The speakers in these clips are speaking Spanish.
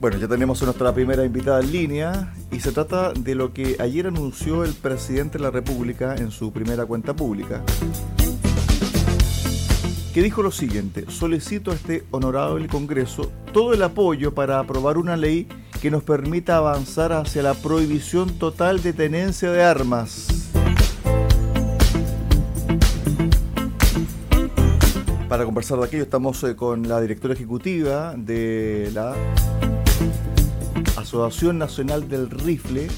Bueno, ya tenemos a nuestra primera invitada en línea y se trata de lo que ayer anunció el presidente de la República en su primera cuenta pública. Que dijo lo siguiente, solicito a este honorable Congreso todo el apoyo para aprobar una ley que nos permita avanzar hacia la prohibición total de tenencia de armas. Para conversar de aquello estamos eh, con la directora ejecutiva de la Asociación Nacional del Rifle,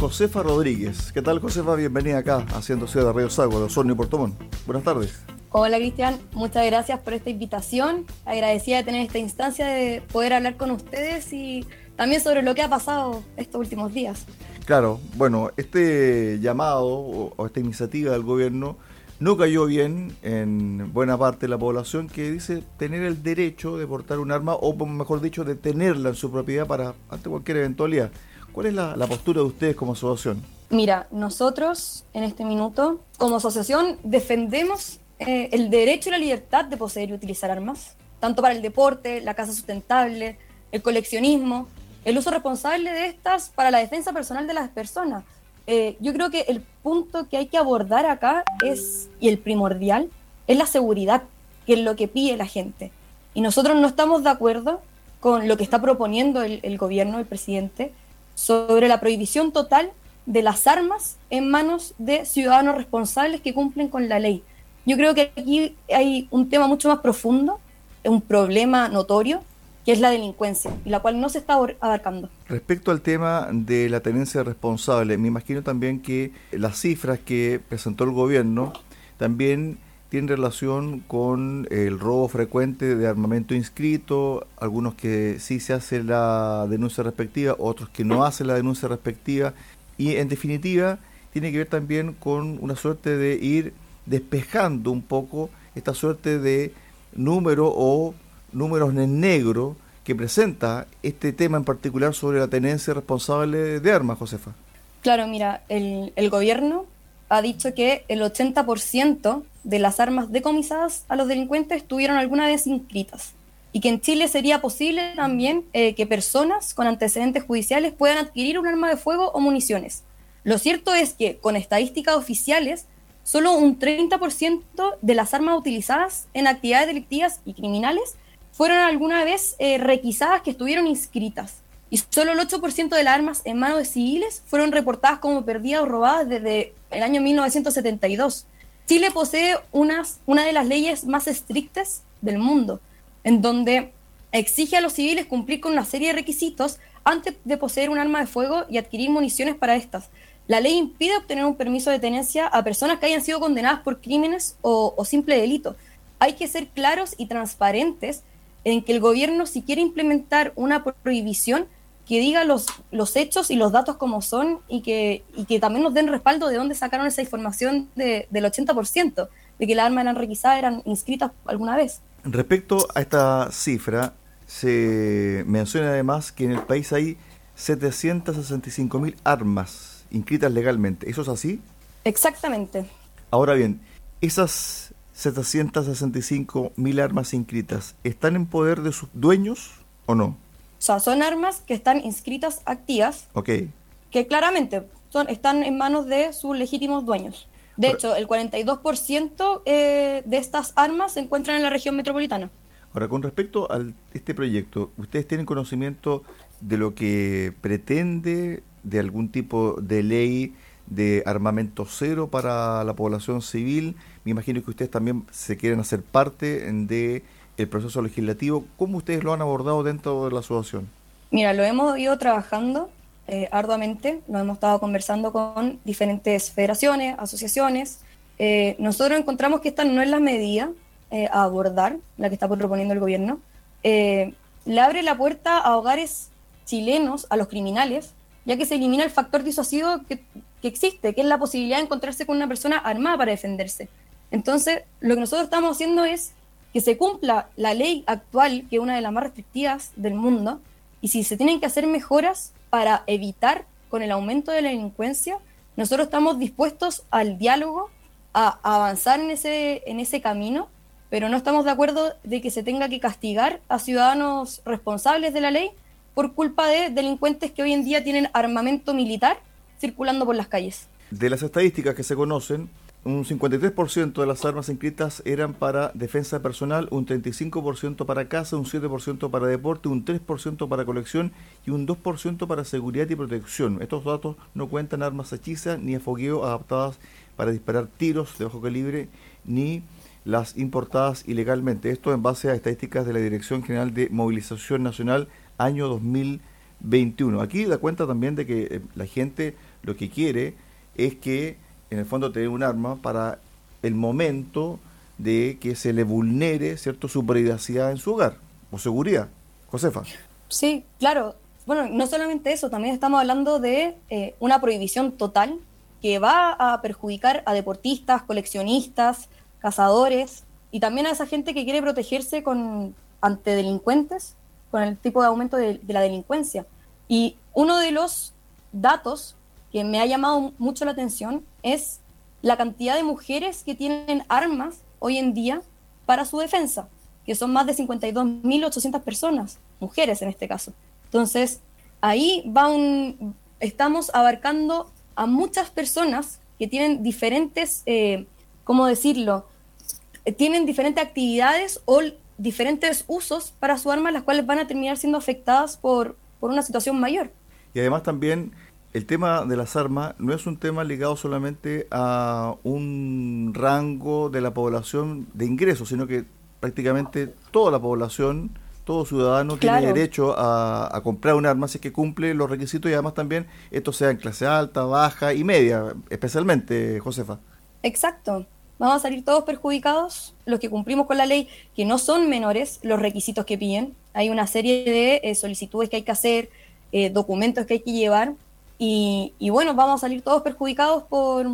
Josefa Rodríguez. ¿Qué tal, Josefa? Bienvenida acá, haciendo Ciudad de Radio Sago, de Osorno y Portomón. Buenas tardes. Hola, Cristian. Muchas gracias por esta invitación. Agradecida de tener esta instancia de poder hablar con ustedes y también sobre lo que ha pasado estos últimos días. Claro, bueno, este llamado o esta iniciativa del gobierno no cayó bien en buena parte de la población que dice tener el derecho de portar un arma o mejor dicho de tenerla en su propiedad para ante cualquier eventualidad. ¿Cuál es la, postura de ustedes como asociación? Mira, nosotros en este minuto como asociación defendemos eh, el derecho y la libertad de poseer y utilizar armas, tanto para el deporte, la casa sustentable, el coleccionismo, el uso responsable de estas para la defensa personal de las personas eh, yo creo que el punto que hay que abordar acá es, y el primordial, es la seguridad, que es lo que pide la gente. Y nosotros no estamos de acuerdo con lo que está proponiendo el, gobierno, el presidente, sobre la prohibición total de las armas en manos de ciudadanos responsables que cumplen con la ley. Yo creo que aquí hay un tema mucho más profundo, un problema notorio, que es la delincuencia, y la cual no se está abarcando. Respecto al tema de la tenencia responsable, me imagino también que las cifras que presentó el gobierno también tienen relación con el robo frecuente de armamento inscrito, algunos que sí se hace la denuncia respectiva, otros que no hacen la denuncia respectiva, y en definitiva tiene que ver también con una suerte de ir despejando un poco esta suerte de número o números en negro que presenta este tema en particular sobre la tenencia responsable de armas, Josefa. Claro, mira, el, el gobierno ha dicho que el 80% de las armas decomisadas a los delincuentes estuvieron alguna vez inscritas y que en Chile sería posible también eh, que personas con antecedentes judiciales puedan adquirir un arma de fuego o municiones. Lo cierto es que con estadísticas oficiales, solo un 30% de las armas utilizadas en actividades delictivas y criminales fueron alguna vez eh, requisadas que estuvieron inscritas y solo el 8% de las armas en manos de civiles fueron reportadas como perdidas o robadas desde el año 1972. Chile posee unas, una de las leyes más estrictas del mundo, en donde exige a los civiles cumplir con una serie de requisitos antes de poseer un arma de fuego y adquirir municiones para estas. La ley impide obtener un permiso de tenencia a personas que hayan sido condenadas por crímenes o, o simple delito. Hay que ser claros y transparentes en que el gobierno si quiere implementar una prohibición que diga los, los hechos y los datos como son y que, y que también nos den respaldo de dónde sacaron esa información del 80%, de que las armas eran requisadas, eran inscritas alguna vez. Respecto a esta cifra, se menciona además que en el país hay 765 mil armas inscritas legalmente. ¿Eso es así? Exactamente. Ahora bien, esas 765 mil armas inscritas, ¿están en poder de sus dueños o no? O sea, son armas que están inscritas activas. Ok. Que claramente son, están en manos de sus legítimos dueños. De hecho, el 42% eh, de estas armas se encuentran en la región metropolitana. Ahora, con respecto a este proyecto, ¿ustedes tienen conocimiento de lo que pretende, de algún tipo de ley de armamento cero para la población civil? Me imagino que ustedes también se quieren hacer parte de el proceso legislativo. ¿Cómo ustedes lo han abordado dentro de la asociación? Mira, lo hemos ido trabajando eh, arduamente, lo hemos estado conversando con diferentes federaciones, asociaciones. Eh, nosotros encontramos que esta no es la medida eh, a abordar, la que está proponiendo el gobierno. le abre la puerta a hogares chilenos, a los criminales, ya que se elimina el factor disuasivo que, que existe, que es la posibilidad de encontrarse con una persona armada para defenderse. Entonces, lo que nosotros estamos haciendo es que se cumpla la ley actual, que es una de las más restrictivas del mundo, y si se tienen que hacer mejoras para evitar con el aumento de la delincuencia, nosotros estamos dispuestos al diálogo, a, avanzar en ese, en ese camino pero no estamos de acuerdo de que se tenga que castigar a ciudadanos responsables de la ley por culpa de delincuentes que hoy en día tienen armamento militar circulando por las calles. De las estadísticas que se conocen, un 53% de las armas inscritas eran para defensa personal, un 35% para casa, un 7% para deporte, un 3% para colección y un 2% para seguridad y protección. Estos datos no cuentan armas hechizas ni a adaptadas para disparar tiros de bajo calibre ni las importadas ilegalmente. Esto en base a estadísticas de la Dirección General de Movilización Nacional año 2021. Aquí da cuenta también de que eh, la gente lo que quiere es que en el fondo tener un arma para el momento de que se le vulnere cierto su privacidad en su hogar o seguridad. Josefa. Sí, claro. Bueno, no solamente eso, también estamos hablando de eh, una prohibición total que va a perjudicar a deportistas, coleccionistas, cazadores y también a esa gente que quiere protegerse con, ante delincuentes, con el tipo de aumento de la delincuencia. Y uno de los datos que me ha llamado mucho la atención es la cantidad de mujeres que tienen armas hoy en día para su defensa, que son más de 52.800 personas, mujeres en este caso. Entonces, ahí va un, estamos abarcando a muchas personas que tienen diferentes, eh, ¿cómo decirlo? Eh, tienen diferentes actividades o diferentes usos para su arma, las cuales van a terminar siendo afectadas por, por una situación mayor. Y además también el tema de las armas no es un tema ligado solamente a un rango de la población de ingresos, sino que prácticamente toda la población, todo ciudadano tiene derecho a, comprar un arma si es que cumple los requisitos y además también esto sea en clase alta, baja y media, especialmente, Josefa. Exacto. Vamos a salir todos perjudicados, los que cumplimos con la ley, que no son menores los requisitos que piden. Hay una serie de eh, solicitudes que hay que hacer, eh, documentos que hay que llevar y, bueno, vamos a salir todos perjudicados por,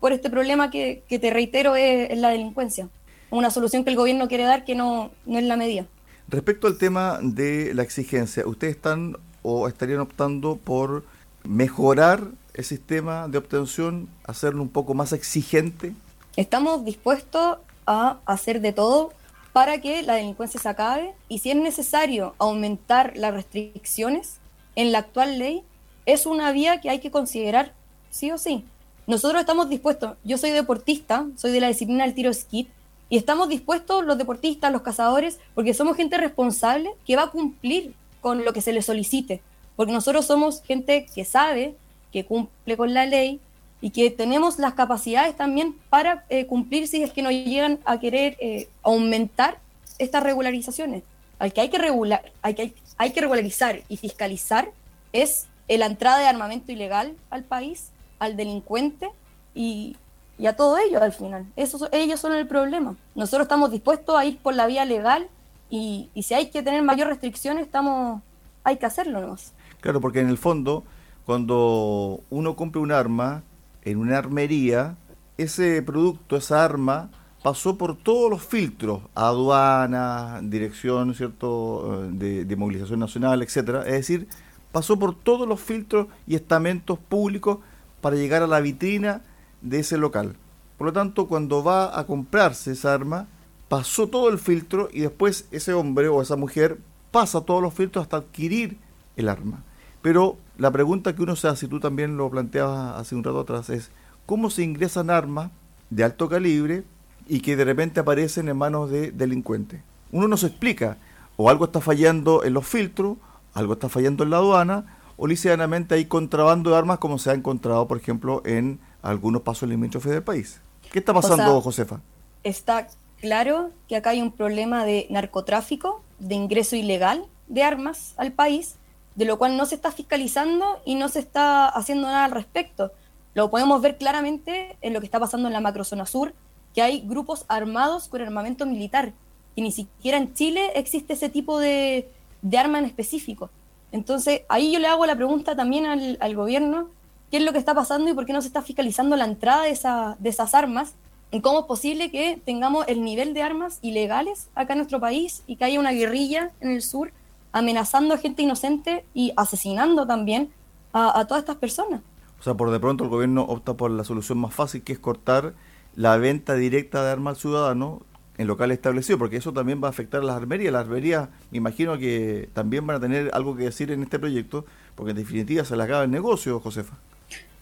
por este problema que, te reitero es, la delincuencia. Una solución que el gobierno quiere dar que no, no es la medida. Respecto al tema de la exigencia, ¿ustedes están o estarían optando por mejorar el sistema de obtención, hacerlo un poco más exigente? Estamos dispuestos a hacer de todo para que la delincuencia se acabe y si es necesario aumentar las restricciones en la actual ley, es una vía que hay que considerar sí o sí. Nosotros estamos dispuestos, yo soy deportista, soy de la disciplina del tiro skit, y estamos dispuestos los deportistas, los cazadores, porque somos gente responsable que va a cumplir con lo que se le solicite, porque nosotros somos gente que sabe, que cumple con la ley y que tenemos las capacidades también para eh, cumplir si es que nos llegan a querer eh, aumentar estas regularizaciones. Al que hay que regular, hay que, hay que regularizar y fiscalizar es la entrada de armamento ilegal al país, al delincuente y, a todo ello al final. Eso, ellos son el problema. Nosotros estamos dispuestos a ir por la vía legal y, si hay que tener mayor restricciones, estamos, hay que hacerlo nomás. Claro, porque en el fondo, cuando uno compra un arma en una armería, ese producto, esa arma, pasó por todos los filtros, aduana, dirección, ¿cierto?, de, de movilización nacional, etcétera. Es decir, pasó por todos los filtros y estamentos públicos para llegar a la vitrina de ese local. Por lo tanto, cuando va a comprarse esa arma, pasó todo el filtro y después ese hombre o esa mujer pasa todos los filtros hasta adquirir el arma. Pero la pregunta que uno se hace, y tú también lo planteabas hace un rato atrás, es cómo se ingresan armas de alto calibre y que de repente aparecen en manos de delincuentes. Uno no se explica, o algo está fallando en los filtros, algo está fallando en la aduana, o liceanamente hay contrabando de armas como se ha encontrado, por ejemplo, en algunos pasos limítrofes del país. ¿Qué está pasando, Josefa? Está claro que acá hay un problema de narcotráfico, de ingreso ilegal de armas al país, de lo cual no se está fiscalizando y no se está haciendo nada al respecto. Lo podemos ver claramente en lo que está pasando en la macrozona sur, que hay grupos armados con armamento militar, y ni siquiera en Chile existe ese tipo de, de arma en específico. Entonces, ahí yo le hago la pregunta también al, gobierno, ¿qué es lo que está pasando y por qué no se está fiscalizando la entrada de, esa, de esas armas? ¿En cómo es posible que tengamos el nivel de armas ilegales acá en nuestro país y que haya una guerrilla en el sur amenazando a gente inocente y asesinando también a, a todas estas personas? O sea, por de pronto el gobierno opta por la solución más fácil, que es cortar la venta directa de armas al ciudadano en locales establecidos, porque eso también va a afectar a las armerías. Las armerías, me imagino que también van a tener algo que decir en este proyecto, porque en definitiva se les acaba el negocio, Josefa.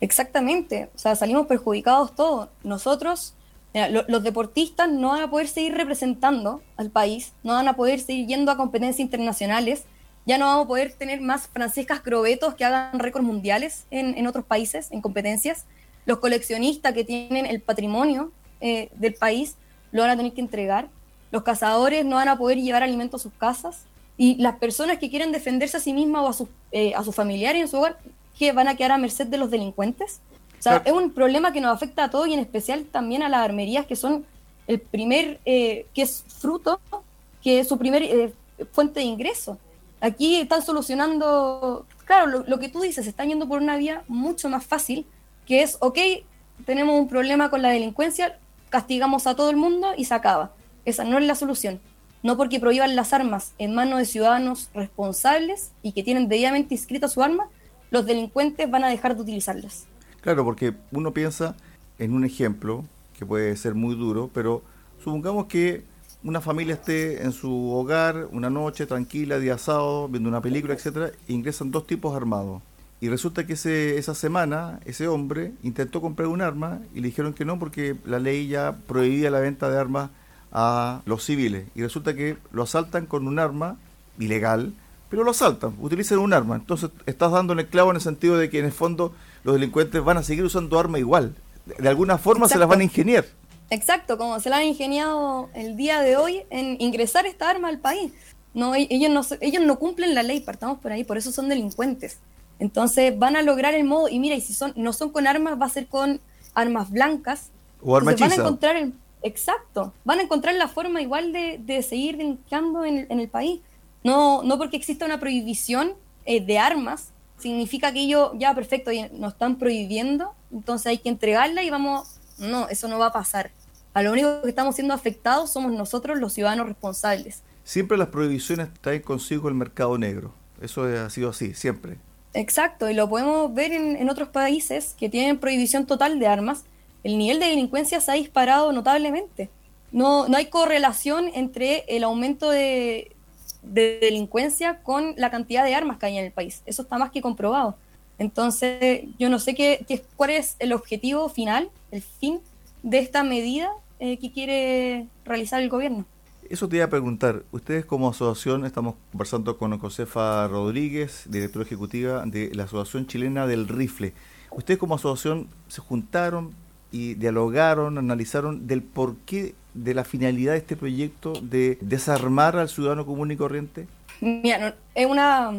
Exactamente, o sea, salimos perjudicados todos. Nosotros, los deportistas no van a poder seguir representando al país, no van a poder seguir yendo a competencias internacionales, ya no vamos a poder tener más Francescas Crobetos que hagan récords mundiales en, otros países, en competencias. Los coleccionistas que tienen el patrimonio eh, del país lo van a tener que entregar. Los cazadores no van a poder llevar alimentos a sus casas. Y las personas que quieren defenderse a sí mismas o a, sus, eh, a sus familiares en su hogar, que van a quedar a merced de los delincuentes. O sea, es un problema que nos afecta a todos y en especial también a las armerías, que son el primer, eh, que es fruto, que es su primer eh, fuente de ingreso. Aquí están solucionando, claro, lo, lo, que tú dices, están yendo por una vía mucho más fácil, que es, ok, tenemos un problema con la delincuencia, castigamos a todo el mundo y se acaba. Esa no es la solución no porque prohíban las armas en manos de ciudadanos responsables y que tienen debidamente inscrita su arma, los delincuentes van a dejar de utilizarlas. Claro, porque uno piensa en un ejemplo que puede ser muy duro, pero supongamos que una familia esté en su hogar una noche tranquila, día sábado, viendo una película, etcétera, ingresan dos tipos armados. Y resulta que ese, esa semana ese hombre intentó comprar un arma y le dijeron que no porque la ley ya prohibía la venta de armas a los civiles y resulta que lo asaltan con un arma ilegal, pero lo asaltan, utilizan un arma. Entonces estás dando el clavo en el sentido de que en el fondo los delincuentes van a seguir usando arma igual. De, alguna forma se las van a ingeniar. Exacto, como se la han ingeniado el día de hoy en ingresar esta arma al país. No, e-, ellos, no, ellos no cumplen la ley, partamos por ahí, por eso son delincuentes. Entonces van a lograr el modo, y mira, y si son, no son con armas, va a ser con armas blancas. O armas Van a encontrar el, Exacto, van a encontrar la forma igual de, seguir delinqueando en, el país. No, no porque exista una prohibición eh, de armas, significa que ellos, ya perfecto, nos están prohibiendo, entonces hay que entregarla y vamos, no, eso no va a pasar. A lo único que estamos siendo afectados somos nosotros los ciudadanos responsables. Siempre las prohibiciones traen consigo el mercado negro, eso ha sido así, siempre. Exacto, y lo podemos ver en, en otros países que tienen prohibición total de armas, el nivel de delincuencia se ha disparado notablemente. No, no hay correlación entre el aumento de, delincuencia con la cantidad de armas que hay en el país. Eso está más que comprobado. Entonces, yo no sé qué, cuál es el objetivo final, el fin de esta medida eh, que quiere realizar el gobierno. Eso te iba a preguntar. Ustedes como asociación, estamos conversando con Josefa Rodríguez, directora ejecutiva de la Asociación Chilena del Rifle. Ustedes como asociación se juntaron, y dialogaron, analizaron del porqué de la finalidad de este proyecto de desarmar al ciudadano común y corriente? Mira, es una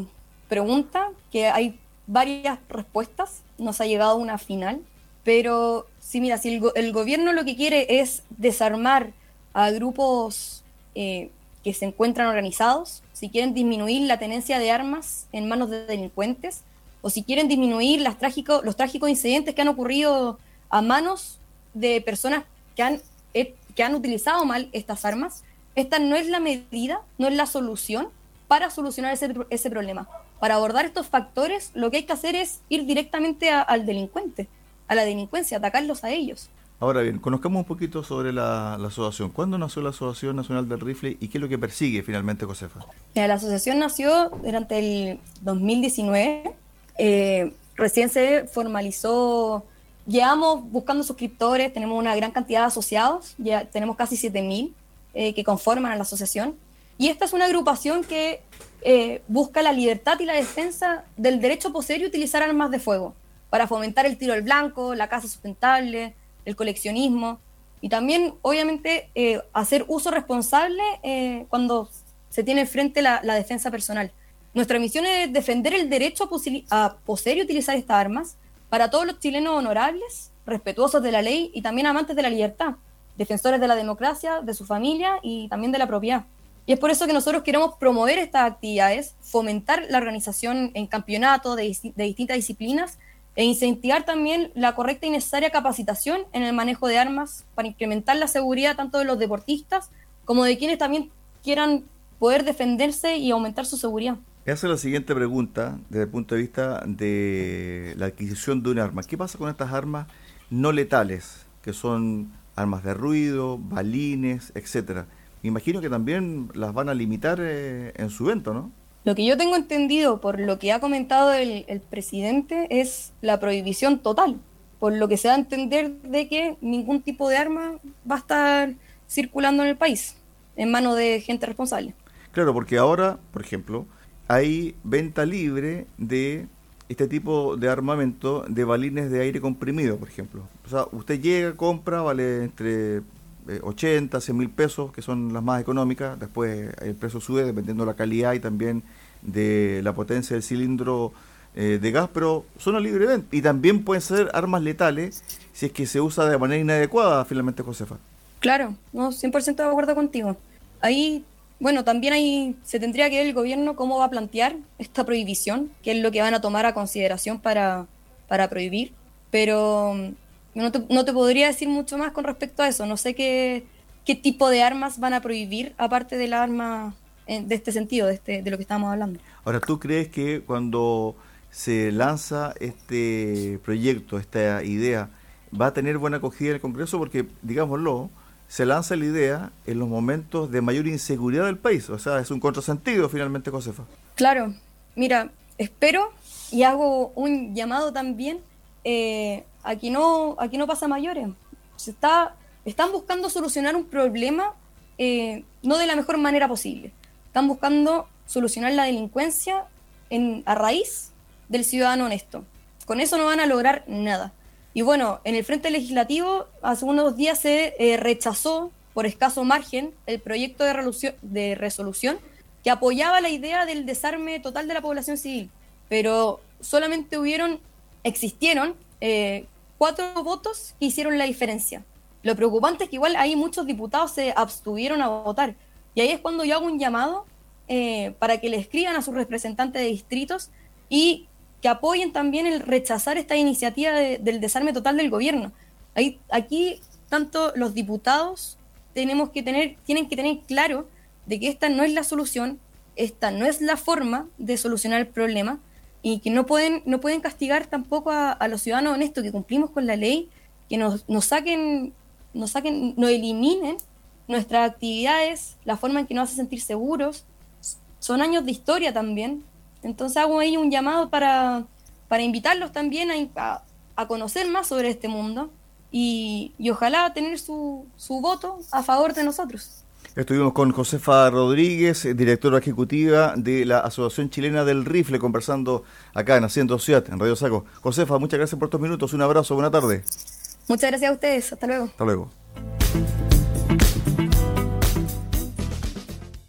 pregunta que hay varias respuestas, nos ha llegado una final, pero sí, mira, si el, gobierno lo que quiere es desarmar a grupos eh, que se encuentran organizados, si quieren disminuir la tenencia de armas en manos de delincuentes, o si quieren disminuir las trágicos, los trágicos incidentes que han ocurrido a manos de personas que han, eh, que han utilizado mal estas armas, esta no es la medida, no es la solución para solucionar ese, ese problema. Para abordar estos factores, lo que hay que hacer es ir directamente al delincuente, a la delincuencia, atacarlos a ellos. Ahora bien, conozcamos un poquito sobre la, asociación. ¿Cuándo nació la Asociación Nacional del Rifle y qué es lo que persigue finalmente Josefa? La asociación nació durante el 2019. Eh, recién se formalizó Llevamos buscando suscriptores, tenemos una gran cantidad de asociados, ya tenemos casi 7.000 eh, que conforman a la asociación. Y esta es una agrupación que eh, busca la libertad y la defensa del derecho a poseer y utilizar armas de fuego para fomentar el tiro al blanco, la caza sustentable, el coleccionismo y también, obviamente, eh, hacer uso responsable cuando se tiene frente la, la, defensa personal. Nuestra misión es defender el derecho a, a poseer y utilizar estas armas para todos los chilenos honorables, respetuosos de la ley y también amantes de la libertad, defensores de la democracia, de su familia y también de la propiedad. Y es por eso que nosotros queremos promover estas actividades, fomentar la organización en campeonatos de, distintas disciplinas e incentivar también la correcta y necesaria capacitación en el manejo de armas para incrementar la seguridad tanto de los deportistas como de quienes también quieran poder defenderse y aumentar su seguridad. Es la siguiente pregunta desde el punto de vista de la adquisición de un arma. ¿Qué pasa con estas armas no letales, que son armas de ruido, balines, etcétera. Me imagino que también las van a limitar eh, en su venta, ¿no? Lo que yo tengo entendido por lo que ha comentado el, el, presidente es la prohibición total, por lo que se da a entender de que ningún tipo de arma va a estar circulando en el país en manos de gente responsable. Claro, porque ahora, por ejemplo, hay venta libre de este tipo de armamento de balines de aire comprimido, por ejemplo. O sea, usted llega, compra, vale entre 80, eh, 100 mil pesos, que son las más económicas. Después el precio sube dependiendo de la calidad y también de la potencia del cilindro eh, de gas, pero son libre Y también pueden ser armas letales si es que se usa de manera inadecuada, finalmente, Josefa. Claro, no, 100% de acuerdo contigo. Ahí, bueno, también ahí se tendría que ver el gobierno cómo va a plantear esta prohibición, qué es lo que van a tomar a consideración para, para prohibir. Pero no te, no te, podría decir mucho más con respecto a eso. No sé qué, qué tipo de armas van a prohibir, aparte de la arma de este sentido, de, este, de lo que estamos hablando. Ahora, ¿tú crees que cuando se lanza este proyecto, esta idea, va a tener buena acogida en el Congreso? Porque, digámoslo, se lanza la idea en los momentos de mayor inseguridad del país. O sea, es un contrasentido finalmente, Josefa. Claro, mira, espero y hago un llamado también eh, aquí no, aquí no pasa mayores. Se está, están buscando solucionar un problema eh, no de la mejor manera posible. Están buscando solucionar la delincuencia en, a raíz del ciudadano honesto. Con eso no van a lograr nada. Y bueno, en el Frente Legislativo hace unos días se eh, rechazó por escaso margen el proyecto de, resolución que apoyaba la idea del desarme total de la población civil, pero solamente hubieron, existieron eh, cuatro votos que hicieron la diferencia. Lo preocupante es que igual ahí muchos diputados se abstuvieron a votar. Y ahí es cuando yo hago un llamado eh, para que le escriban a sus representantes de distritos y que apoyen también el rechazar esta iniciativa del desarme total del gobierno. Ahí, aquí, tanto los diputados tenemos que tener, tienen que tener claro de que esta no es la solución, esta no es la forma de solucionar el problema, y que no pueden, no pueden castigar tampoco a, los ciudadanos honestos que cumplimos con la ley, que nos, nos saquen, nos saquen, nos eliminen nuestras actividades, la forma en que nos hace sentir seguros. Son años de historia también. Entonces hago ahí un llamado para, para invitarlos también a, a, conocer más sobre este mundo y, y ojalá tener su, su voto a favor de nosotros. Estuvimos con Josefa Rodríguez, directora ejecutiva de la Asociación Chilena del Rifle, conversando acá en Haciendo Ciudad, en Radio Saco. Josefa, muchas gracias por estos minutos. Un abrazo, buena tarde. Muchas gracias a ustedes. Hasta luego. Hasta luego.